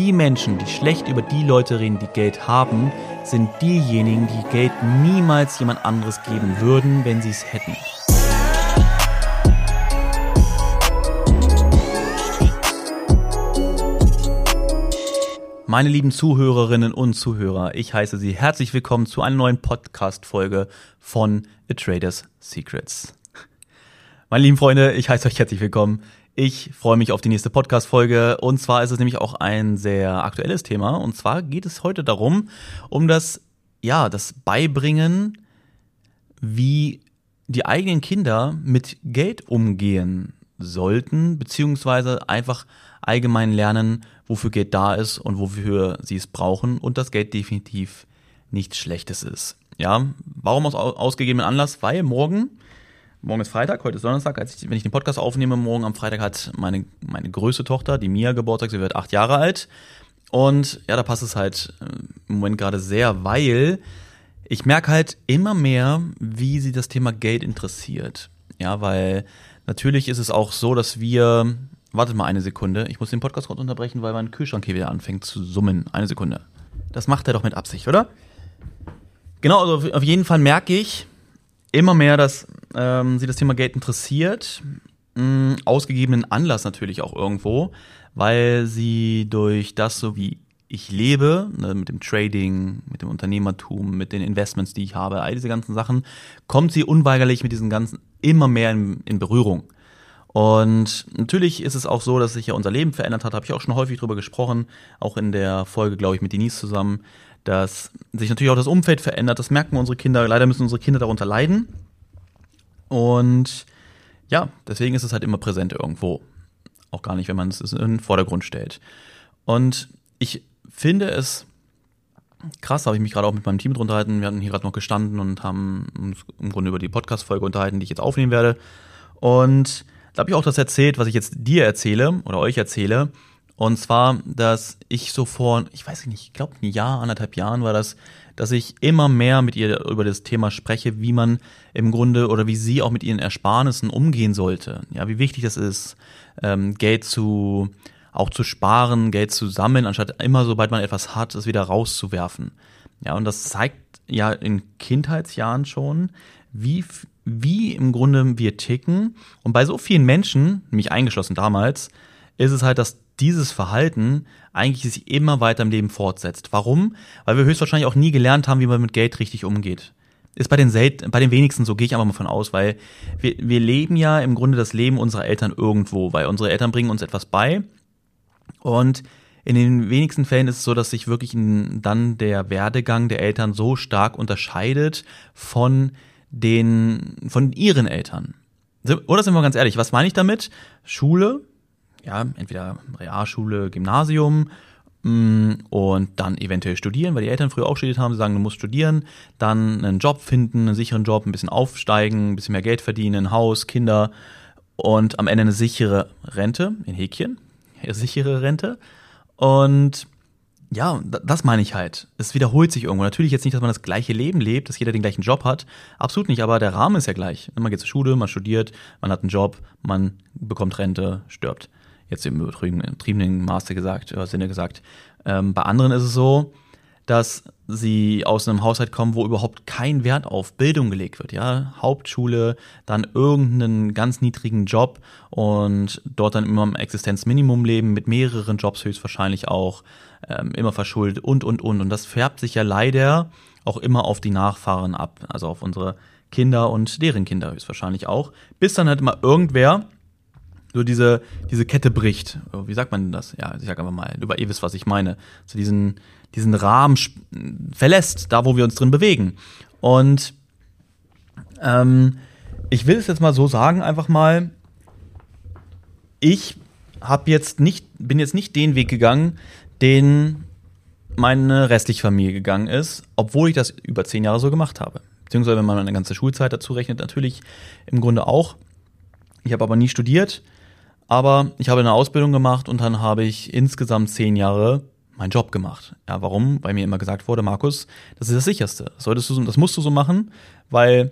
die Menschen, die schlecht über die Leute reden, die Geld haben, sind diejenigen, die Geld niemals jemand anderes geben würden, wenn sie es hätten. Meine lieben Zuhörerinnen und Zuhörer, ich heiße Sie herzlich willkommen zu einer neuen Podcast-Folge von A Trader's Secrets. Meine lieben Freunde, ich heiße euch herzlich willkommen. Ich freue mich auf die nächste Podcast-Folge. Und zwar ist es nämlich auch ein sehr aktuelles Thema. Und zwar geht es heute darum, um das, ja, das Beibringen, wie die eigenen Kinder mit Geld umgehen sollten, beziehungsweise einfach allgemein lernen, wofür Geld da ist und wofür sie es brauchen und das Geld definitiv nichts Schlechtes ist. Ja, warum aus ausgegebenen Anlass? Weil morgen Morgen ist Freitag, heute ist Donnerstag. Ich, wenn ich den Podcast aufnehme, morgen am Freitag hat meine, meine größte Tochter, die Mia, Geburtstag. Sie wird acht Jahre alt. Und ja, da passt es halt äh, im Moment gerade sehr, weil ich merke halt immer mehr, wie sie das Thema Geld interessiert. Ja, weil natürlich ist es auch so, dass wir. Wartet mal eine Sekunde. Ich muss den Podcast kurz unterbrechen, weil mein Kühlschrank hier wieder anfängt zu summen. Eine Sekunde. Das macht er doch mit Absicht, oder? Genau, also auf jeden Fall merke ich, immer mehr, dass ähm, sie das Thema Geld interessiert. Mh, ausgegebenen Anlass natürlich auch irgendwo, weil sie durch das, so wie ich lebe, ne, mit dem Trading, mit dem Unternehmertum, mit den Investments, die ich habe, all diese ganzen Sachen, kommt sie unweigerlich mit diesen ganzen immer mehr in, in Berührung. Und natürlich ist es auch so, dass sich ja unser Leben verändert hat, habe ich auch schon häufig drüber gesprochen, auch in der Folge, glaube ich, mit Denise zusammen, dass sich natürlich auch das Umfeld verändert. Das merken unsere Kinder. Leider müssen unsere Kinder darunter leiden. Und ja, deswegen ist es halt immer präsent irgendwo. Auch gar nicht, wenn man es in den Vordergrund stellt. Und ich finde es krass, habe ich mich gerade auch mit meinem Team drunter unterhalten. Wir hatten hier gerade noch gestanden und haben uns im Grunde über die Podcast-Folge unterhalten, die ich jetzt aufnehmen werde. Und da habe ich auch das erzählt, was ich jetzt dir erzähle oder euch erzähle. Und zwar, dass ich so vor, ich weiß nicht, ich glaube ein Jahr, anderthalb Jahren war das, dass ich immer mehr mit ihr über das Thema spreche, wie man im Grunde oder wie sie auch mit ihren Ersparnissen umgehen sollte. Ja, wie wichtig das ist, ähm, Geld zu, auch zu sparen, Geld zu sammeln, anstatt immer, sobald man etwas hat, es wieder rauszuwerfen. Ja, und das zeigt ja in Kindheitsjahren schon, wie, wie im Grunde wir ticken. Und bei so vielen Menschen, mich eingeschlossen damals, ist es halt das dieses Verhalten eigentlich sich immer weiter im Leben fortsetzt. Warum? Weil wir höchstwahrscheinlich auch nie gelernt haben, wie man mit Geld richtig umgeht. Ist bei den, selten, bei den wenigsten so, gehe ich einfach mal von aus, weil wir, wir leben ja im Grunde das Leben unserer Eltern irgendwo, weil unsere Eltern bringen uns etwas bei und in den wenigsten Fällen ist es so, dass sich wirklich dann der Werdegang der Eltern so stark unterscheidet von den, von ihren Eltern. Oder sind wir ganz ehrlich, was meine ich damit? Schule, ja, entweder Realschule, Gymnasium mm, und dann eventuell studieren, weil die Eltern früher auch studiert haben. Sie sagen, du musst studieren, dann einen Job finden, einen sicheren Job, ein bisschen aufsteigen, ein bisschen mehr Geld verdienen, ein Haus, Kinder und am Ende eine sichere Rente, in Häkchen, sichere Rente. Und ja, das meine ich halt. Es wiederholt sich irgendwo. Natürlich jetzt nicht, dass man das gleiche Leben lebt, dass jeder den gleichen Job hat. Absolut nicht, aber der Rahmen ist ja gleich. Man geht zur Schule, man studiert, man hat einen Job, man bekommt Rente, stirbt jetzt im übertriebenen Maße gesagt, oder Sinne gesagt. Ähm, bei anderen ist es so, dass sie aus einem Haushalt kommen, wo überhaupt kein Wert auf Bildung gelegt wird. Ja, Hauptschule, dann irgendeinen ganz niedrigen Job und dort dann immer im Existenzminimum leben mit mehreren Jobs höchstwahrscheinlich auch, ähm, immer verschuldet und und und. Und das färbt sich ja leider auch immer auf die Nachfahren ab, also auf unsere Kinder und deren Kinder höchstwahrscheinlich auch, bis dann halt immer irgendwer so diese, diese Kette bricht. Wie sagt man denn das? Ja, ich sag einfach mal, über ihr wisst, was ich meine. So diesen, diesen Rahmen verlässt, da wo wir uns drin bewegen. Und ähm, ich will es jetzt mal so sagen, einfach mal, ich habe jetzt nicht, bin jetzt nicht den Weg gegangen, den meine restliche Familie gegangen ist, obwohl ich das über zehn Jahre so gemacht habe. Beziehungsweise, wenn man eine ganze Schulzeit dazu rechnet, natürlich im Grunde auch. Ich habe aber nie studiert, aber ich habe eine Ausbildung gemacht und dann habe ich insgesamt zehn Jahre meinen Job gemacht. Ja, warum? Weil mir immer gesagt wurde, Markus, das ist das sicherste. Das solltest du, das musst du so machen, weil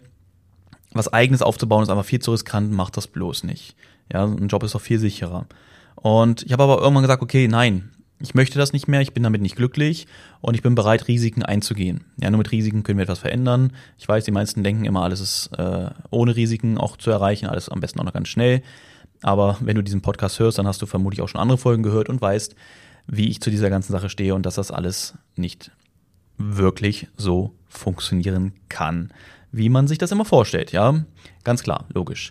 was eigenes aufzubauen ist einfach viel zu riskant, mach das bloß nicht. Ja, ein Job ist doch viel sicherer. Und ich habe aber irgendwann gesagt, okay, nein, ich möchte das nicht mehr, ich bin damit nicht glücklich und ich bin bereit, Risiken einzugehen. Ja, nur mit Risiken können wir etwas verändern. Ich weiß, die meisten denken immer, alles ist äh, ohne Risiken auch zu erreichen, alles am besten auch noch ganz schnell. Aber wenn du diesen Podcast hörst, dann hast du vermutlich auch schon andere Folgen gehört und weißt, wie ich zu dieser ganzen Sache stehe und dass das alles nicht wirklich so funktionieren kann, wie man sich das immer vorstellt. Ja, ganz klar, logisch.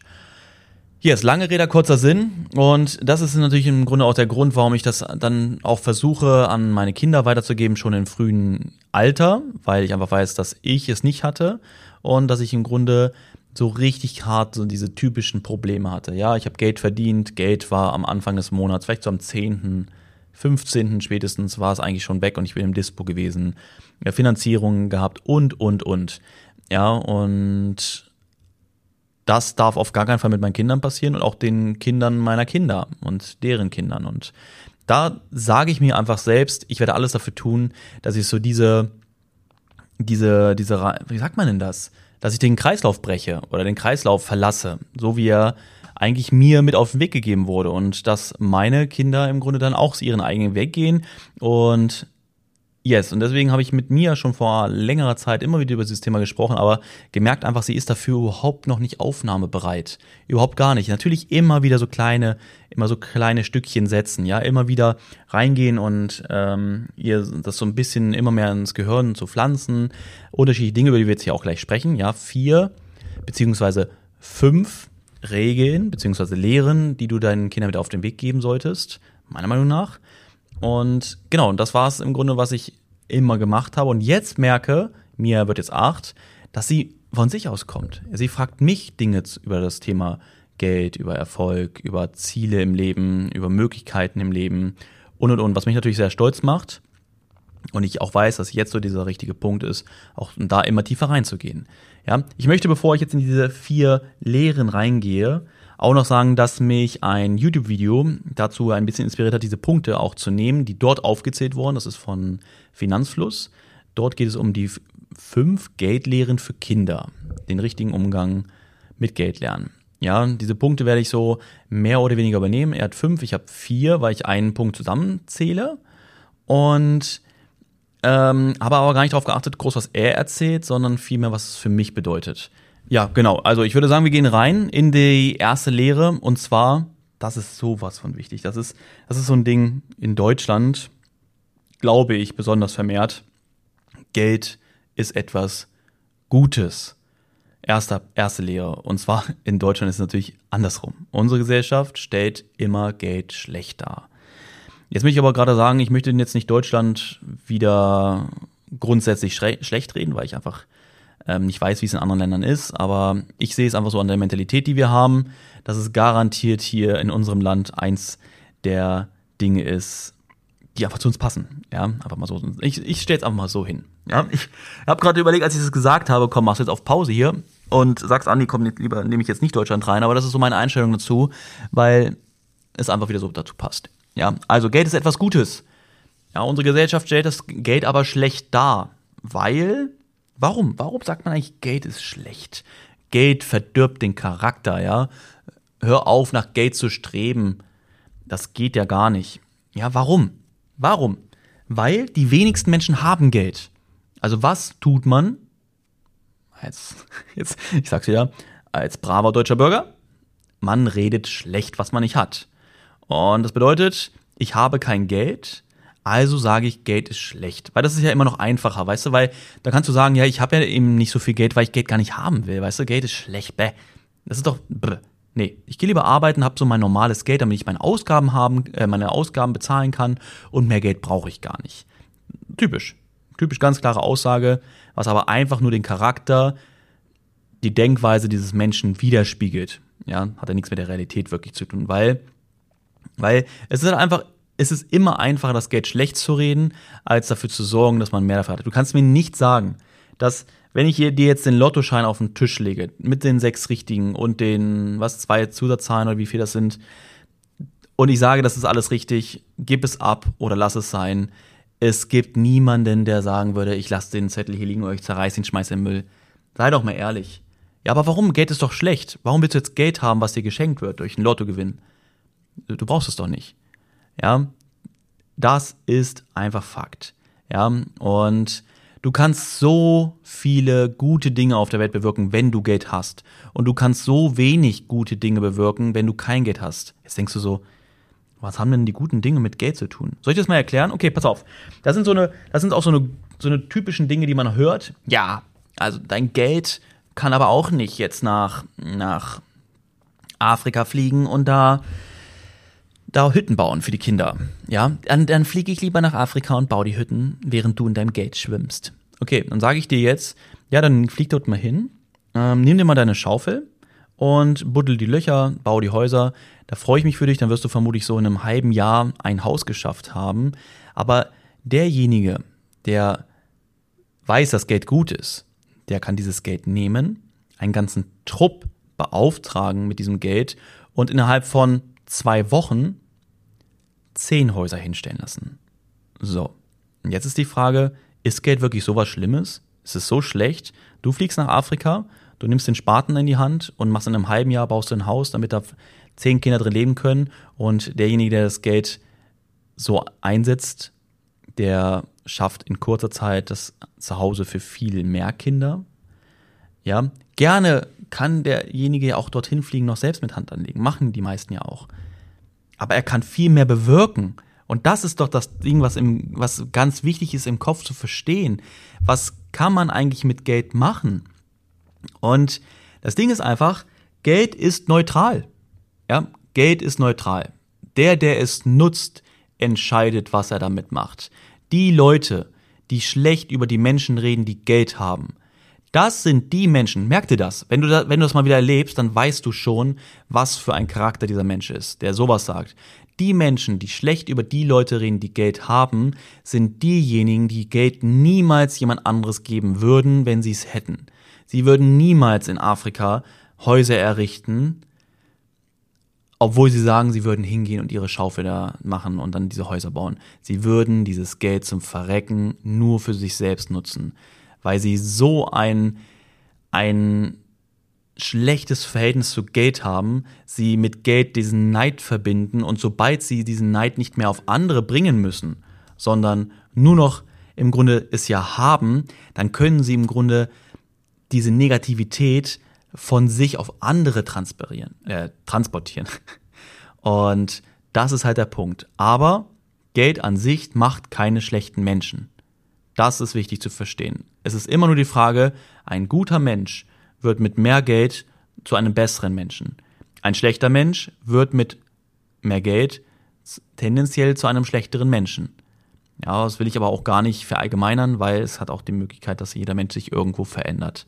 Hier ist lange Rede, kurzer Sinn. Und das ist natürlich im Grunde auch der Grund, warum ich das dann auch versuche, an meine Kinder weiterzugeben, schon im frühen Alter, weil ich einfach weiß, dass ich es nicht hatte und dass ich im Grunde so richtig hart so diese typischen Probleme hatte. Ja, ich habe Geld verdient, Geld war am Anfang des Monats, vielleicht so am 10., 15. spätestens war es eigentlich schon weg und ich bin im Dispo gewesen, ja, Finanzierungen gehabt und, und, und. Ja, und das darf auf gar keinen Fall mit meinen Kindern passieren und auch den Kindern meiner Kinder und deren Kindern. Und da sage ich mir einfach selbst, ich werde alles dafür tun, dass ich so diese, diese, diese, wie sagt man denn das? Dass ich den Kreislauf breche oder den Kreislauf verlasse, so wie er eigentlich mir mit auf den Weg gegeben wurde und dass meine Kinder im Grunde dann auch ihren eigenen Weg gehen und Yes, und deswegen habe ich mit Mia schon vor längerer Zeit immer wieder über dieses Thema gesprochen, aber gemerkt einfach, sie ist dafür überhaupt noch nicht aufnahmebereit. Überhaupt gar nicht. Natürlich immer wieder so kleine, immer so kleine Stückchen setzen, ja, immer wieder reingehen und ähm, ihr das so ein bisschen immer mehr ins Gehirn zu pflanzen. Unterschiedliche Dinge, über die wir jetzt hier auch gleich sprechen, ja, vier beziehungsweise fünf Regeln beziehungsweise Lehren, die du deinen Kindern mit auf den Weg geben solltest, meiner Meinung nach. Und genau, und das war es im Grunde, was ich immer gemacht habe. Und jetzt merke, Mia wird jetzt acht, dass sie von sich aus kommt. Sie fragt mich Dinge über das Thema Geld, über Erfolg, über Ziele im Leben, über Möglichkeiten im Leben und und und, was mich natürlich sehr stolz macht. Und ich auch weiß, dass jetzt so dieser richtige Punkt ist, auch da immer tiefer reinzugehen. Ja, ich möchte, bevor ich jetzt in diese vier Lehren reingehe, auch noch sagen, dass mich ein YouTube-Video dazu ein bisschen inspiriert hat, diese Punkte auch zu nehmen, die dort aufgezählt wurden. Das ist von Finanzfluss. Dort geht es um die fünf Geldlehren für Kinder, den richtigen Umgang mit Geld lernen. Ja, diese Punkte werde ich so mehr oder weniger übernehmen. Er hat fünf, ich habe vier, weil ich einen Punkt zusammenzähle. Und ähm, habe aber gar nicht darauf geachtet, groß was er erzählt, sondern vielmehr, was es für mich bedeutet. Ja, genau. Also ich würde sagen, wir gehen rein in die erste Lehre und zwar, das ist sowas von wichtig. Das ist, das ist so ein Ding in Deutschland, glaube ich, besonders vermehrt. Geld ist etwas Gutes. Erste, erste Lehre. Und zwar in Deutschland ist es natürlich andersrum. Unsere Gesellschaft stellt immer Geld schlecht dar. Jetzt möchte ich aber gerade sagen, ich möchte jetzt nicht Deutschland wieder grundsätzlich schlecht reden, weil ich einfach ähm, nicht weiß, wie es in anderen Ländern ist, aber ich sehe es einfach so an der Mentalität, die wir haben, dass es garantiert hier in unserem Land eins der Dinge ist, die einfach zu uns passen. Ja, einfach mal so. Ich, ich stelle es einfach mal so hin. Ja, ich habe gerade überlegt, als ich das gesagt habe, komm, machst du jetzt auf Pause hier und sagst, Andi, komm, lieber nehme ich jetzt nicht Deutschland rein, aber das ist so meine Einstellung dazu, weil es einfach wieder so dazu passt. Ja, also Geld ist etwas Gutes. Ja, unsere Gesellschaft stellt das Geld aber schlecht dar, weil Warum? Warum sagt man eigentlich, Geld ist schlecht? Geld verdirbt den Charakter, ja? Hör auf, nach Geld zu streben. Das geht ja gar nicht. Ja, warum? Warum? Weil die wenigsten Menschen haben Geld. Also was tut man? Als, jetzt, ich sag's wieder, als braver deutscher Bürger? Man redet schlecht, was man nicht hat. Und das bedeutet, ich habe kein Geld, also sage ich, Geld ist schlecht. Weil das ist ja immer noch einfacher, weißt du? Weil da kannst du sagen, ja, ich habe ja eben nicht so viel Geld, weil ich Geld gar nicht haben will. Weißt du, Geld ist schlecht. Bäh. Das ist doch. Bäh. Nee, ich gehe lieber arbeiten, habe so mein normales Geld, damit ich meine Ausgaben haben, äh, meine Ausgaben bezahlen kann und mehr Geld brauche ich gar nicht. Typisch. Typisch ganz klare Aussage, was aber einfach nur den Charakter, die Denkweise dieses Menschen widerspiegelt. Ja, hat ja nichts mit der Realität wirklich zu tun, weil, weil es ist halt einfach es ist immer einfacher, das Geld schlecht zu reden, als dafür zu sorgen, dass man mehr dafür hat. Du kannst mir nicht sagen, dass wenn ich dir jetzt den Lottoschein auf den Tisch lege, mit den sechs richtigen und den, was, zwei Zusatzzahlen oder wie viel das sind, und ich sage, das ist alles richtig, gib es ab oder lass es sein. Es gibt niemanden, der sagen würde, ich lasse den Zettel hier liegen oder ich zerreiße ihn, schmeiß in den Müll. Sei doch mal ehrlich. Ja, aber warum? Geld ist doch schlecht. Warum willst du jetzt Geld haben, was dir geschenkt wird durch einen Lottogewinn? Du brauchst es doch nicht. Ja, Das ist einfach Fakt. Ja, und du kannst so viele gute Dinge auf der Welt bewirken, wenn du Geld hast. Und du kannst so wenig gute Dinge bewirken, wenn du kein Geld hast. Jetzt denkst du so, was haben denn die guten Dinge mit Geld zu tun? Soll ich das mal erklären? Okay, pass auf. Das sind so eine, das sind auch so eine, so eine typischen Dinge, die man hört. Ja, also dein Geld kann aber auch nicht jetzt nach, nach Afrika fliegen und da, da Hütten bauen für die Kinder. Ja, dann, dann fliege ich lieber nach Afrika und baue die Hütten, während du in deinem Geld schwimmst. Okay, dann sage ich dir jetzt, ja, dann flieg dort mal hin, ähm, nimm dir mal deine Schaufel und buddel die Löcher, bau die Häuser. Da freue ich mich für dich, dann wirst du vermutlich so in einem halben Jahr ein Haus geschafft haben. Aber derjenige, der weiß, dass Geld gut ist, der kann dieses Geld nehmen, einen ganzen Trupp beauftragen mit diesem Geld und innerhalb von zwei Wochen zehn Häuser hinstellen lassen. So, und jetzt ist die Frage, ist Geld wirklich so was Schlimmes? Ist es so schlecht? Du fliegst nach Afrika, du nimmst den Spaten in die Hand und machst in einem halben Jahr, baust du ein Haus, damit da zehn Kinder drin leben können und derjenige, der das Geld so einsetzt, der schafft in kurzer Zeit das Zuhause für viel mehr Kinder. Ja, gerne kann derjenige ja auch dorthin fliegen, noch selbst mit Hand anlegen. Machen die meisten ja auch. Aber er kann viel mehr bewirken. Und das ist doch das Ding, was, im, was ganz wichtig ist im Kopf zu verstehen. Was kann man eigentlich mit Geld machen? Und das Ding ist einfach, Geld ist neutral. Ja, Geld ist neutral. Der, der es nutzt, entscheidet, was er damit macht. Die Leute, die schlecht über die Menschen reden, die Geld haben, das sind die Menschen, merk dir das. Wenn du, da, wenn du das mal wieder erlebst, dann weißt du schon, was für ein Charakter dieser Mensch ist, der sowas sagt. Die Menschen, die schlecht über die Leute reden, die Geld haben, sind diejenigen, die Geld niemals jemand anderes geben würden, wenn sie es hätten. Sie würden niemals in Afrika Häuser errichten, obwohl sie sagen, sie würden hingehen und ihre Schaufel da machen und dann diese Häuser bauen. Sie würden dieses Geld zum Verrecken nur für sich selbst nutzen weil sie so ein, ein schlechtes Verhältnis zu Geld haben, sie mit Geld diesen Neid verbinden und sobald sie diesen Neid nicht mehr auf andere bringen müssen, sondern nur noch im Grunde es ja haben, dann können sie im Grunde diese Negativität von sich auf andere transportieren. Äh, transportieren. Und das ist halt der Punkt. Aber Geld an sich macht keine schlechten Menschen. Das ist wichtig zu verstehen. Es ist immer nur die Frage, ein guter Mensch wird mit mehr Geld zu einem besseren Menschen. Ein schlechter Mensch wird mit mehr Geld tendenziell zu einem schlechteren Menschen. Ja, das will ich aber auch gar nicht verallgemeinern, weil es hat auch die Möglichkeit, dass jeder Mensch sich irgendwo verändert.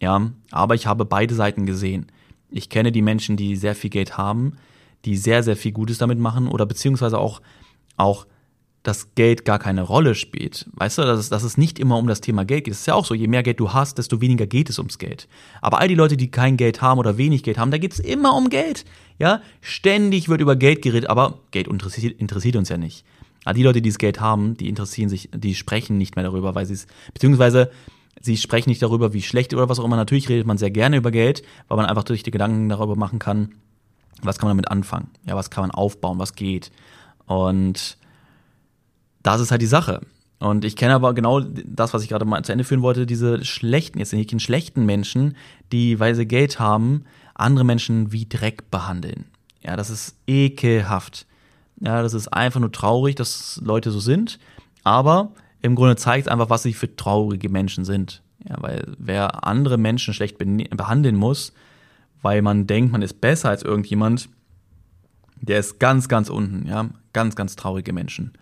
Ja, aber ich habe beide Seiten gesehen. Ich kenne die Menschen, die sehr viel Geld haben, die sehr, sehr viel Gutes damit machen oder beziehungsweise auch, auch dass Geld gar keine Rolle spielt. Weißt du, dass es, dass es nicht immer um das Thema Geld geht. Es ist ja auch so, je mehr Geld du hast, desto weniger geht es ums Geld. Aber all die Leute, die kein Geld haben oder wenig Geld haben, da geht es immer um Geld. Ja, ständig wird über Geld geredet, aber Geld interessiert, interessiert uns ja nicht. Aber die Leute, die das Geld haben, die interessieren sich, die sprechen nicht mehr darüber, weil sie es, beziehungsweise sie sprechen nicht darüber, wie schlecht oder was auch immer. Natürlich redet man sehr gerne über Geld, weil man einfach durch die Gedanken darüber machen kann, was kann man damit anfangen? Ja, was kann man aufbauen, was geht? Und das ist halt die Sache. Und ich kenne aber genau das, was ich gerade mal zu Ende führen wollte, diese schlechten, jetzt nicht schlechten Menschen, die, weil sie Geld haben, andere Menschen wie Dreck behandeln. Ja, das ist ekelhaft. Ja, das ist einfach nur traurig, dass Leute so sind. Aber im Grunde zeigt es einfach, was sie für traurige Menschen sind. Ja, weil wer andere Menschen schlecht behandeln muss, weil man denkt, man ist besser als irgendjemand, der ist ganz, ganz unten. Ja, ganz, ganz traurige Menschen.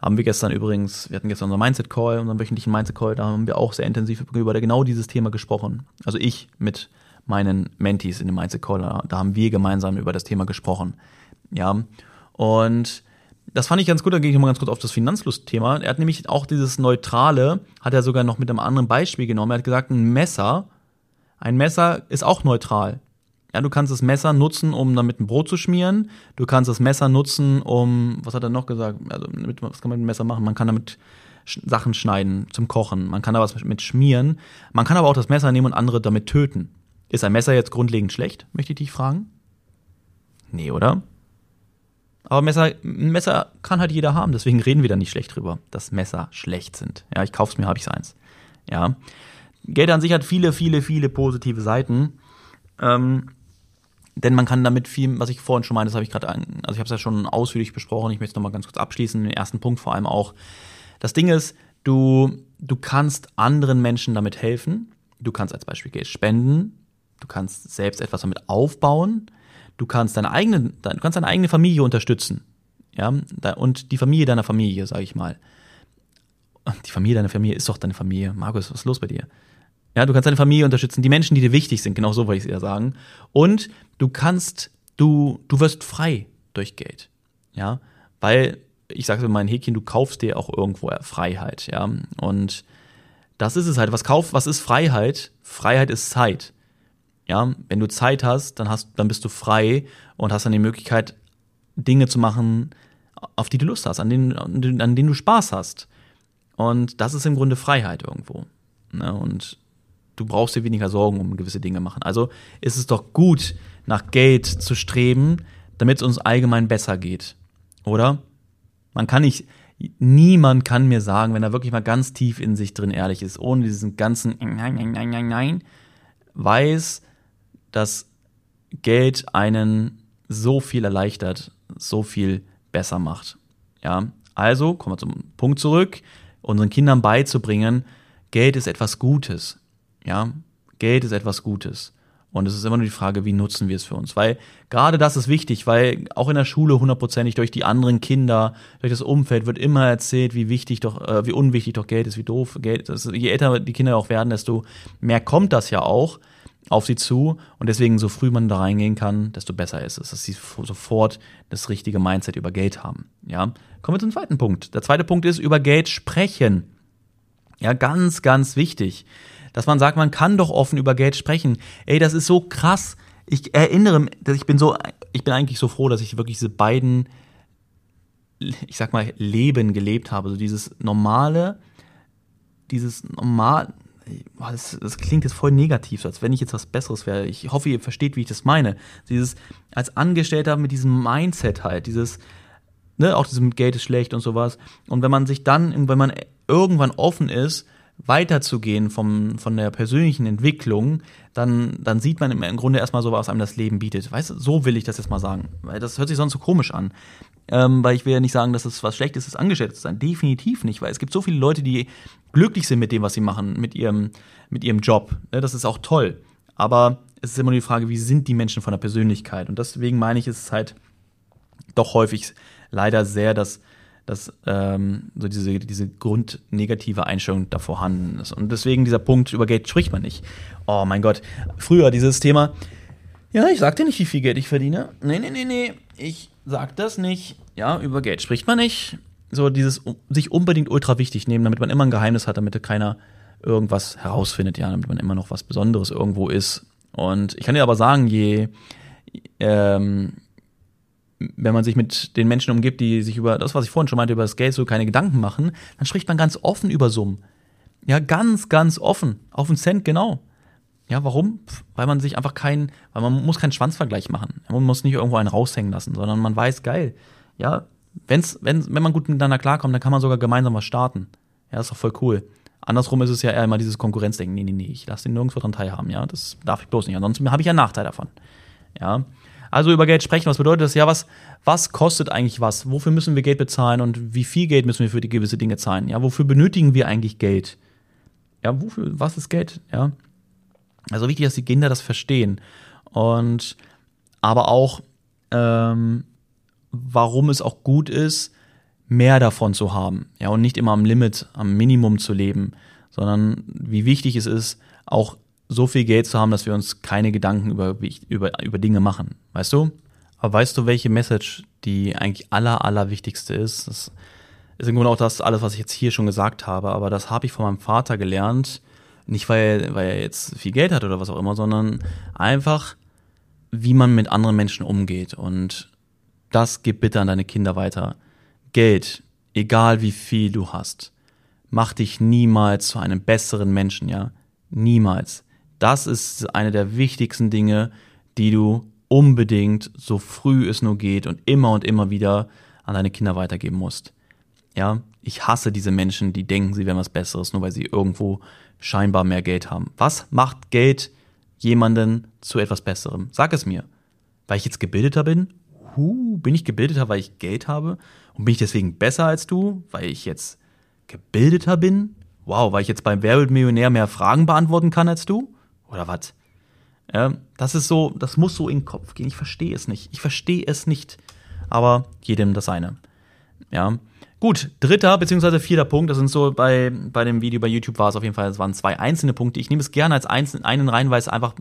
Haben wir gestern übrigens, wir hatten gestern unseren Mindset Call, unseren wöchentlichen Mindset Call, da haben wir auch sehr intensiv über genau dieses Thema gesprochen. Also ich mit meinen Mentees in dem Mindset Call, da haben wir gemeinsam über das Thema gesprochen. Ja. Und das fand ich ganz gut, da gehe ich mal ganz kurz auf das Finanzlust-Thema. Er hat nämlich auch dieses Neutrale, hat er sogar noch mit einem anderen Beispiel genommen. Er hat gesagt, ein Messer, ein Messer ist auch neutral. Ja, du kannst das Messer nutzen, um damit ein Brot zu schmieren. Du kannst das Messer nutzen, um, was hat er noch gesagt? Also, mit, was kann man mit dem Messer machen? Man kann damit Sachen schneiden zum Kochen. Man kann da was mit schmieren. Man kann aber auch das Messer nehmen und andere damit töten. Ist ein Messer jetzt grundlegend schlecht? Möchte ich dich fragen? Nee, oder? Aber Messer, ein Messer kann halt jeder haben, deswegen reden wir da nicht schlecht drüber, dass Messer schlecht sind. Ja, ich kauf's mir, habe ich eins. Ja. Geld an sich hat viele, viele, viele positive Seiten. Ähm, denn man kann damit viel, was ich vorhin schon meinte, das habe ich gerade, also ich habe es ja schon ausführlich besprochen, ich möchte es nochmal ganz kurz abschließen, den ersten Punkt vor allem auch. Das Ding ist, du, du kannst anderen Menschen damit helfen. Du kannst als Beispiel Geld spenden. Du kannst selbst etwas damit aufbauen. Du kannst deine eigene, du kannst deine eigene Familie unterstützen. Ja, und die Familie deiner Familie, sage ich mal. Die Familie deiner Familie ist doch deine Familie. Markus, was ist los bei dir? Ja, du kannst deine Familie unterstützen, die Menschen, die dir wichtig sind, genau so wollte ich es eher sagen. Und du kannst, du, du wirst frei durch Geld. Ja, weil ich sage so mein Häkchen, du kaufst dir auch irgendwo Freiheit, ja. Und das ist es halt. Was kauf, was ist Freiheit? Freiheit ist Zeit. Ja, wenn du Zeit hast, dann hast, dann bist du frei und hast dann die Möglichkeit, Dinge zu machen, auf die du Lust hast, an denen, an denen du Spaß hast. Und das ist im Grunde Freiheit irgendwo. Ne? Und du brauchst dir weniger Sorgen um gewisse Dinge machen. Also ist es doch gut, nach Geld zu streben, damit es uns allgemein besser geht. Oder? Man kann nicht, niemand kann mir sagen, wenn er wirklich mal ganz tief in sich drin ehrlich ist, ohne diesen ganzen Nein, Nein, Nein, Nein, Nein, weiß, dass Geld einen so viel erleichtert, so viel besser macht. Ja, also kommen wir zum Punkt zurück, unseren Kindern beizubringen, Geld ist etwas Gutes. Ja, Geld ist etwas Gutes. Und es ist immer nur die Frage, wie nutzen wir es für uns? Weil gerade das ist wichtig, weil auch in der Schule hundertprozentig durch die anderen Kinder, durch das Umfeld wird immer erzählt, wie wichtig doch, äh, wie unwichtig doch Geld ist, wie doof Geld ist. Je älter die Kinder auch werden, desto mehr kommt das ja auch auf sie zu. Und deswegen, so früh man da reingehen kann, desto besser ist es, dass sie sofort das richtige Mindset über Geld haben. Ja, kommen wir zum zweiten Punkt. Der zweite Punkt ist über Geld sprechen. Ja, ganz, ganz wichtig dass man sagt, man kann doch offen über Geld sprechen. Ey, das ist so krass. Ich erinnere, dass ich bin so, ich bin eigentlich so froh, dass ich wirklich diese beiden, ich sag mal, Leben gelebt habe. So dieses normale, dieses normal, das, das, klingt jetzt voll negativ, als wenn ich jetzt was Besseres wäre. Ich hoffe, ihr versteht, wie ich das meine. Dieses als Angestellter mit diesem Mindset halt, dieses, ne, auch dieses Geld ist schlecht und sowas. Und wenn man sich dann, wenn man irgendwann offen ist weiterzugehen vom, von der persönlichen Entwicklung, dann, dann sieht man im Grunde erstmal so, was einem das Leben bietet. Weißt du, so will ich das jetzt mal sagen. Weil das hört sich sonst so komisch an. Ähm, weil ich will ja nicht sagen, dass es was Schlechtes ist, angestellt zu sein. Definitiv nicht, weil es gibt so viele Leute, die glücklich sind mit dem, was sie machen, mit ihrem, mit ihrem Job. Ne, das ist auch toll. Aber es ist immer nur die Frage, wie sind die Menschen von der Persönlichkeit? Und deswegen meine ich, ist es halt doch häufig leider sehr, dass dass ähm, so diese, diese grundnegative Einstellung da vorhanden ist. Und deswegen dieser Punkt, über Geld spricht man nicht. Oh mein Gott, früher dieses Thema, ja, ich sag dir nicht, wie viel Geld ich verdiene. Nee, nee, nee, nee, ich sag das nicht. Ja, über Geld spricht man nicht. So dieses sich unbedingt ultra wichtig nehmen, damit man immer ein Geheimnis hat, damit keiner irgendwas herausfindet, ja, damit man immer noch was Besonderes irgendwo ist. Und ich kann dir aber sagen, je ähm, wenn man sich mit den Menschen umgibt, die sich über das, was ich vorhin schon meinte, über das Geld so keine Gedanken machen, dann spricht man ganz offen über Summen. Ja, ganz, ganz offen. Auf einen Cent genau. Ja, warum? Weil man sich einfach keinen, weil man muss keinen Schwanzvergleich machen. Man muss nicht irgendwo einen raushängen lassen, sondern man weiß, geil. Ja, wenn's, wenn, wenn man gut miteinander klarkommt, dann kann man sogar gemeinsam was starten. Ja, ist doch voll cool. Andersrum ist es ja eher immer dieses Konkurrenzdenken. Nee, nee, nee, ich lasse den nirgendwo dran teilhaben. Ja, das darf ich bloß nicht. Ansonsten habe ich ja einen Nachteil davon. Ja, also über Geld sprechen, was bedeutet das? Ja, was, was kostet eigentlich was? Wofür müssen wir Geld bezahlen und wie viel Geld müssen wir für die gewisse Dinge zahlen? Ja, wofür benötigen wir eigentlich Geld? Ja, wofür, was ist Geld? Ja. Also wichtig, dass die Kinder das verstehen. Und aber auch, ähm, warum es auch gut ist, mehr davon zu haben. Ja, und nicht immer am Limit, am Minimum zu leben, sondern wie wichtig es ist, auch so viel Geld zu haben, dass wir uns keine Gedanken über, über, über Dinge machen. Weißt du? Aber weißt du, welche Message die eigentlich aller, aller wichtigste ist? Das ist im Grunde auch das alles, was ich jetzt hier schon gesagt habe, aber das habe ich von meinem Vater gelernt. Nicht, weil, weil er jetzt viel Geld hat oder was auch immer, sondern einfach, wie man mit anderen Menschen umgeht. Und das gib bitte an deine Kinder weiter. Geld, egal wie viel du hast, mach dich niemals zu einem besseren Menschen, ja? Niemals. Das ist eine der wichtigsten Dinge, die du unbedingt so früh es nur geht und immer und immer wieder an deine Kinder weitergeben musst. Ja, ich hasse diese Menschen, die denken, sie wären was Besseres, nur weil sie irgendwo scheinbar mehr Geld haben. Was macht Geld jemanden zu etwas Besserem? Sag es mir. Weil ich jetzt gebildeter bin? Huh, bin ich gebildeter, weil ich Geld habe? Und bin ich deswegen besser als du, weil ich jetzt gebildeter bin? Wow, weil ich jetzt beim Werbemillionär mehr Fragen beantworten kann als du? Oder was? Ja, das ist so, das muss so in den Kopf gehen. Ich verstehe es nicht. Ich verstehe es nicht. Aber jedem das eine. Ja. Gut, dritter bzw. vierter Punkt, das sind so bei, bei dem Video bei YouTube war es auf jeden Fall, es waren zwei einzelne Punkte. Ich nehme es gerne als einzelnen, einen rein, weil es einfach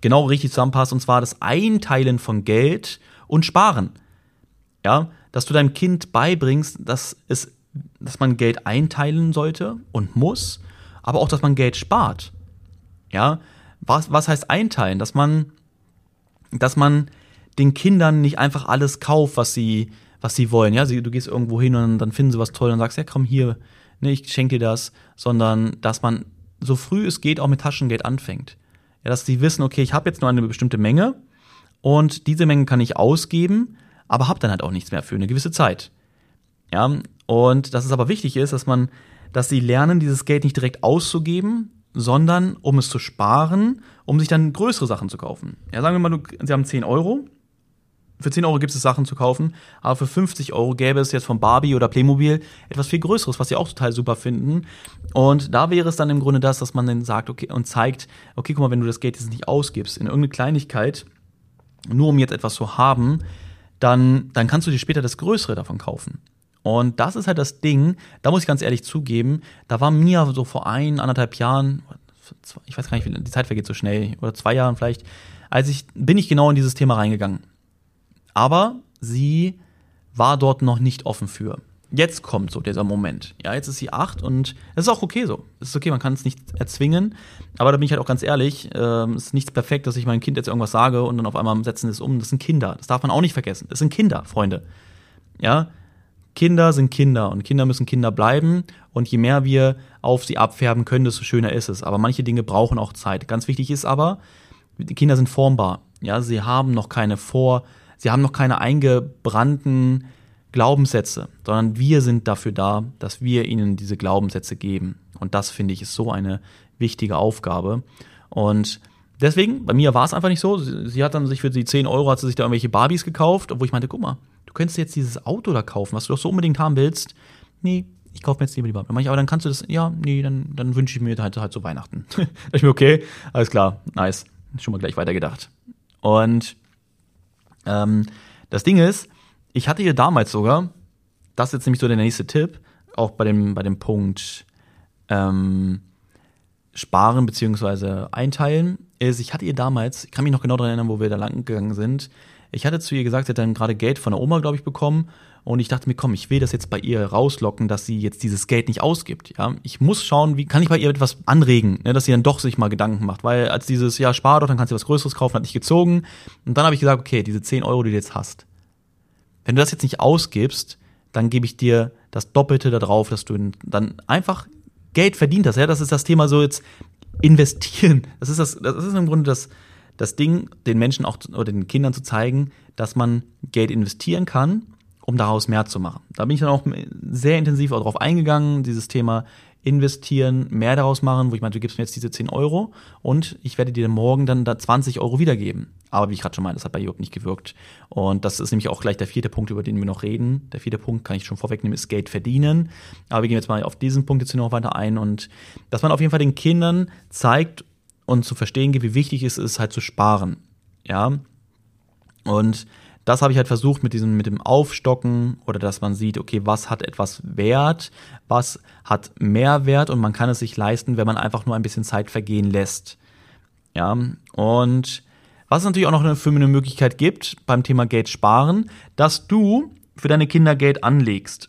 genau richtig zusammenpasst, und zwar das Einteilen von Geld und Sparen. Ja, dass du deinem Kind beibringst, dass es, dass man Geld einteilen sollte und muss, aber auch, dass man Geld spart. Ja, was, was heißt einteilen? Dass man, dass man den Kindern nicht einfach alles kauft, was sie, was sie wollen. Ja, du gehst irgendwo hin und dann finden sie was toll und sagst, ja, komm hier, ne, ich schenke dir das, sondern dass man so früh es geht auch mit Taschengeld anfängt. Ja, dass sie wissen, okay, ich habe jetzt nur eine bestimmte Menge und diese Menge kann ich ausgeben, aber habe dann halt auch nichts mehr für eine gewisse Zeit. Ja, und dass es aber wichtig ist, dass man, dass sie lernen, dieses Geld nicht direkt auszugeben, sondern um es zu sparen, um sich dann größere Sachen zu kaufen. Ja, sagen wir mal, sie haben 10 Euro. Für 10 Euro gibt es Sachen zu kaufen, aber für 50 Euro gäbe es jetzt von Barbie oder Playmobil etwas viel Größeres, was sie auch total super finden. Und da wäre es dann im Grunde das, dass man dann sagt, okay, und zeigt, okay, guck mal, wenn du das Geld jetzt nicht ausgibst in irgendeine Kleinigkeit, nur um jetzt etwas zu haben, dann, dann kannst du dir später das Größere davon kaufen. Und das ist halt das Ding, da muss ich ganz ehrlich zugeben, da war mir so vor ein, anderthalb Jahren, ich weiß gar nicht, die Zeit vergeht so schnell, oder zwei Jahren vielleicht, als ich, bin ich genau in dieses Thema reingegangen. Aber sie war dort noch nicht offen für. Jetzt kommt so dieser Moment. Ja, jetzt ist sie acht und es ist auch okay so. Es ist okay, man kann es nicht erzwingen. Aber da bin ich halt auch ganz ehrlich, äh, es ist nichts perfekt, dass ich meinem Kind jetzt irgendwas sage und dann auf einmal setzen es um. Das sind Kinder. Das darf man auch nicht vergessen. Das sind Kinder, Freunde. Ja, Kinder sind Kinder und Kinder müssen Kinder bleiben. Und je mehr wir auf sie abfärben können, desto schöner ist es. Aber manche Dinge brauchen auch Zeit. Ganz wichtig ist aber, die Kinder sind formbar. Ja, sie haben noch keine vor, sie haben noch keine eingebrannten Glaubenssätze, sondern wir sind dafür da, dass wir ihnen diese Glaubenssätze geben. Und das finde ich ist so eine wichtige Aufgabe. Und deswegen, bei mir war es einfach nicht so. Sie, hat dann sich für die 10 Euro, hat sie sich da irgendwelche Barbies gekauft, wo ich meinte, guck mal, du könntest jetzt dieses Auto da kaufen, was du doch so unbedingt haben willst. Nee, ich kaufe mir jetzt lieber die Barbie. Aber dann kannst du das, ja, nee, dann, dann wünsche ich mir halt, halt so Weihnachten. ich mir, okay, alles klar, nice. Schon mal gleich weitergedacht. Und ähm, das Ding ist, ich hatte hier damals sogar, das ist jetzt nämlich so der nächste Tipp, auch bei dem, bei dem Punkt ähm, Sparen bzw. Einteilen, ist, ich hatte ihr damals, ich kann mich noch genau daran erinnern, wo wir da lang gegangen sind, ich hatte zu ihr gesagt, sie hat dann gerade Geld von der Oma, glaube ich, bekommen. Und ich dachte mir, komm, ich will das jetzt bei ihr rauslocken, dass sie jetzt dieses Geld nicht ausgibt. Ja, ich muss schauen, wie kann ich bei ihr etwas anregen, ne, dass sie dann doch sich mal Gedanken macht. Weil als dieses, ja, spar doch, dann kannst du was Größeres kaufen, hat nicht gezogen. Und dann habe ich gesagt, okay, diese 10 Euro, die du jetzt hast, wenn du das jetzt nicht ausgibst, dann gebe ich dir das Doppelte darauf, dass du dann einfach Geld verdient hast. Ja, das ist das Thema so jetzt investieren. Das ist das, das ist im Grunde das, das Ding, den Menschen auch oder den Kindern zu zeigen, dass man Geld investieren kann, um daraus mehr zu machen. Da bin ich dann auch sehr intensiv auch drauf eingegangen, dieses Thema investieren, mehr daraus machen, wo ich meinte, du gibst mir jetzt diese 10 Euro und ich werde dir morgen dann da 20 Euro wiedergeben. Aber wie ich gerade schon meinte, das hat bei Job nicht gewirkt. Und das ist nämlich auch gleich der vierte Punkt, über den wir noch reden. Der vierte Punkt, kann ich schon vorwegnehmen, ist Geld verdienen. Aber wir gehen jetzt mal auf diesen Punkt jetzt noch weiter ein und dass man auf jeden Fall den Kindern zeigt und zu verstehen gibt, wie wichtig es ist, halt zu sparen. Ja. Und das habe ich halt versucht mit diesem, mit dem Aufstocken oder dass man sieht, okay, was hat etwas Wert, was hat Mehrwert und man kann es sich leisten, wenn man einfach nur ein bisschen Zeit vergehen lässt. Ja. Und was es natürlich auch noch für eine Möglichkeit gibt beim Thema Geld sparen, dass du für deine Kinder Geld anlegst.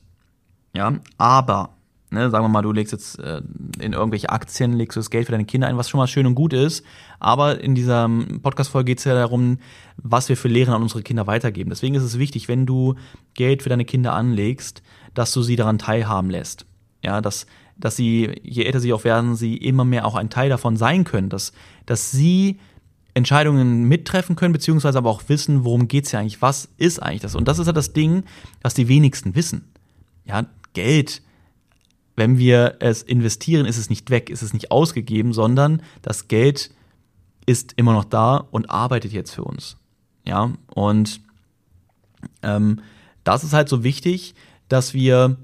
Ja, aber Ne, sagen wir mal, du legst jetzt äh, in irgendwelche Aktien, legst du das Geld für deine Kinder ein, was schon mal schön und gut ist. Aber in dieser Podcast-Folge geht es ja darum, was wir für Lehren an unsere Kinder weitergeben. Deswegen ist es wichtig, wenn du Geld für deine Kinder anlegst, dass du sie daran teilhaben lässt. Ja, dass, dass sie, je älter sie auch werden, sie immer mehr auch ein Teil davon sein können, dass, dass sie Entscheidungen mittreffen können, beziehungsweise aber auch wissen, worum geht's ja eigentlich, was ist eigentlich das? Und das ist ja das Ding, was die wenigsten wissen. Ja, Geld, wenn wir es investieren, ist es nicht weg, ist es nicht ausgegeben, sondern das Geld ist immer noch da und arbeitet jetzt für uns. Ja, und ähm, das ist halt so wichtig, dass wir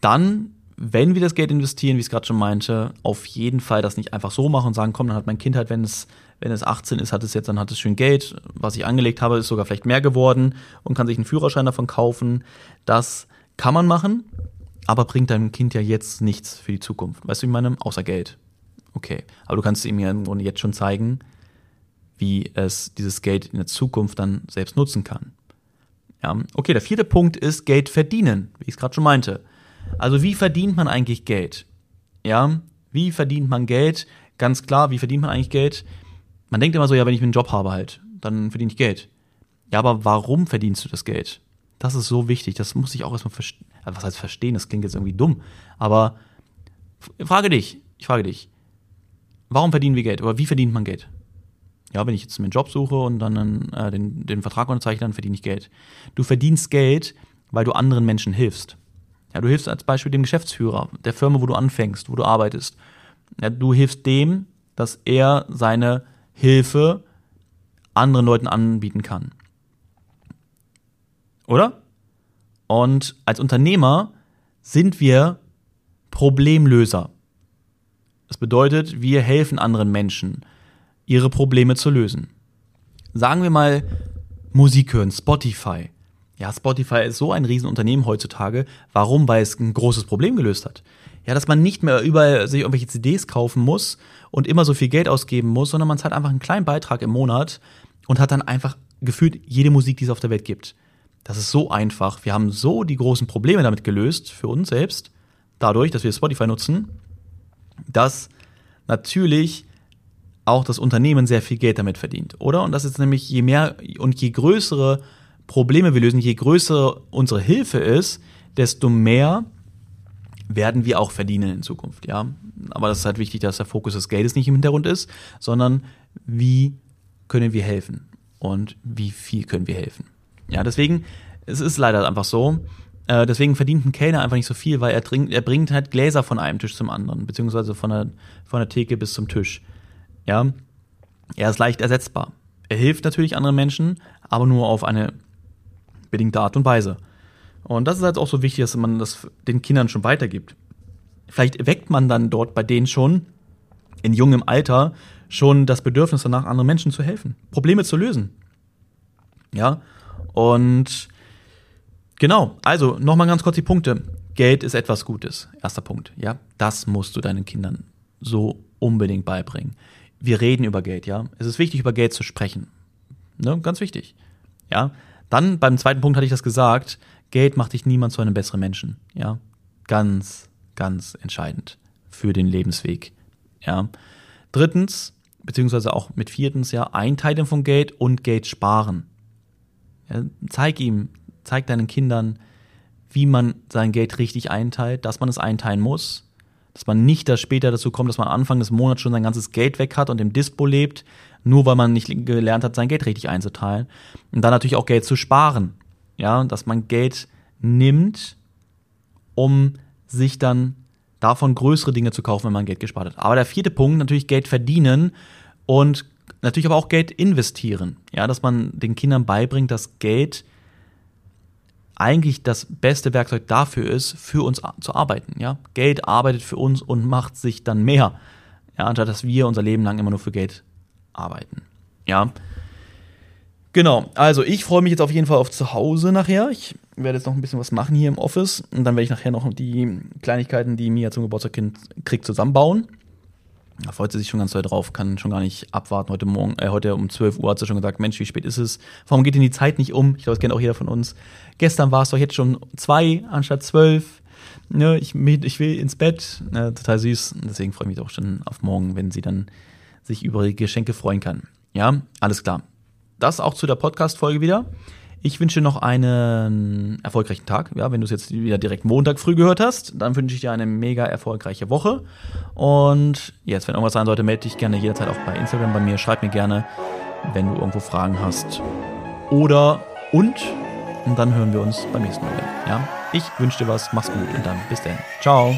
dann, wenn wir das Geld investieren, wie ich es gerade schon meinte, auf jeden Fall das nicht einfach so machen und sagen, komm, dann hat mein Kind halt, wenn es wenn es 18 ist, hat es jetzt, dann hat es schön Geld. Was ich angelegt habe, ist sogar vielleicht mehr geworden und kann sich einen Führerschein davon kaufen. Das kann man machen, aber bringt deinem Kind ja jetzt nichts für die Zukunft. Weißt du, ich meine? Außer Geld. Okay. Aber du kannst ihm ja im Grunde jetzt schon zeigen, wie es dieses Geld in der Zukunft dann selbst nutzen kann. Ja, okay, der vierte Punkt ist Geld verdienen, wie ich es gerade schon meinte. Also wie verdient man eigentlich Geld? Ja, wie verdient man Geld? Ganz klar, wie verdient man eigentlich Geld? Man denkt immer so, ja, wenn ich einen Job habe halt, dann verdiene ich Geld. Ja, aber warum verdienst du das Geld? Das ist so wichtig. Das muss ich auch erstmal verstehen. Was heißt verstehen? Das klingt jetzt irgendwie dumm. Aber frage dich, ich frage dich, warum verdienen wir Geld? Oder wie verdient man Geld? Ja, wenn ich jetzt einen Job suche und dann äh, den, den Vertrag unterzeichne, dann verdiene ich Geld. Du verdienst Geld, weil du anderen Menschen hilfst. Ja, du hilfst als Beispiel dem Geschäftsführer, der Firma, wo du anfängst, wo du arbeitest. Ja, du hilfst dem, dass er seine Hilfe anderen Leuten anbieten kann. Oder? Und als Unternehmer sind wir Problemlöser. Das bedeutet, wir helfen anderen Menschen, ihre Probleme zu lösen. Sagen wir mal Musik hören, Spotify. Ja, Spotify ist so ein Riesenunternehmen heutzutage. Warum? Weil es ein großes Problem gelöst hat. Ja, dass man nicht mehr überall sich irgendwelche CDs kaufen muss und immer so viel Geld ausgeben muss, sondern man zahlt einfach einen kleinen Beitrag im Monat und hat dann einfach gefühlt jede Musik, die es auf der Welt gibt. Das ist so einfach. Wir haben so die großen Probleme damit gelöst für uns selbst, dadurch, dass wir Spotify nutzen, dass natürlich auch das Unternehmen sehr viel Geld damit verdient, oder? Und das ist nämlich, je mehr und je größere Probleme wir lösen, je größer unsere Hilfe ist, desto mehr werden wir auch verdienen in Zukunft, ja. Aber das ist halt wichtig, dass der Fokus des Geldes nicht im Hintergrund ist, sondern wie können wir helfen und wie viel können wir helfen. Ja, deswegen, es ist leider einfach so, äh, deswegen verdient ein Kellner einfach nicht so viel, weil er, trinkt, er bringt halt Gläser von einem Tisch zum anderen, beziehungsweise von der, von der Theke bis zum Tisch. Ja, er ist leicht ersetzbar. Er hilft natürlich anderen Menschen, aber nur auf eine bedingte Art und Weise. Und das ist halt auch so wichtig, dass man das den Kindern schon weitergibt. Vielleicht weckt man dann dort bei denen schon in jungem Alter schon das Bedürfnis danach, anderen Menschen zu helfen, Probleme zu lösen. Ja, und genau, also nochmal ganz kurz die Punkte. Geld ist etwas Gutes. Erster Punkt. Ja, das musst du deinen Kindern so unbedingt beibringen. Wir reden über Geld, ja. Es ist wichtig, über Geld zu sprechen. Ne? Ganz wichtig. Ja. Dann beim zweiten Punkt hatte ich das gesagt. Geld macht dich niemand zu einem besseren Menschen. Ja. Ganz, ganz entscheidend für den Lebensweg. Ja. Drittens, beziehungsweise auch mit viertens, ja, Einteilen von Geld und Geld sparen. Ja, zeig ihm, zeig deinen Kindern, wie man sein Geld richtig einteilt, dass man es einteilen muss, dass man nicht das später dazu kommt, dass man Anfang des Monats schon sein ganzes Geld weg hat und im Dispo lebt, nur weil man nicht gelernt hat, sein Geld richtig einzuteilen. Und dann natürlich auch Geld zu sparen. Ja, dass man Geld nimmt, um sich dann davon größere Dinge zu kaufen, wenn man Geld gespart hat. Aber der vierte Punkt, natürlich Geld verdienen und natürlich aber auch Geld investieren. Ja, dass man den Kindern beibringt, dass Geld eigentlich das beste Werkzeug dafür ist, für uns zu arbeiten. Ja, Geld arbeitet für uns und macht sich dann mehr. Ja, anstatt dass wir unser Leben lang immer nur für Geld arbeiten. Ja. Genau, also ich freue mich jetzt auf jeden Fall auf zu Hause nachher. Ich werde jetzt noch ein bisschen was machen hier im Office und dann werde ich nachher noch die Kleinigkeiten, die Mia zum Geburtstag kriegt, zusammenbauen. Da freut sie sich schon ganz doll drauf, kann schon gar nicht abwarten. Heute Morgen, äh, heute um 12 Uhr hat sie schon gesagt, Mensch, wie spät ist es? Warum geht denn die Zeit nicht um? Ich glaube, das kennt auch jeder von uns. Gestern war es doch jetzt schon zwei anstatt zwölf. Ne, ich, ich will ins Bett. Ne, total süß. Deswegen freue ich mich auch schon auf morgen, wenn sie dann sich über die Geschenke freuen kann. Ja, alles klar. Das auch zu der Podcast-Folge wieder. Ich wünsche noch einen erfolgreichen Tag. Ja, wenn du es jetzt wieder direkt Montag früh gehört hast, dann wünsche ich dir eine mega erfolgreiche Woche. Und jetzt, wenn irgendwas sein sollte, melde dich gerne jederzeit auch bei Instagram bei mir. Schreib mir gerne, wenn du irgendwo Fragen hast. Oder und. Und dann hören wir uns beim nächsten Mal. Ja, ich wünsche dir was. Mach's gut und dann bis dann. Ciao.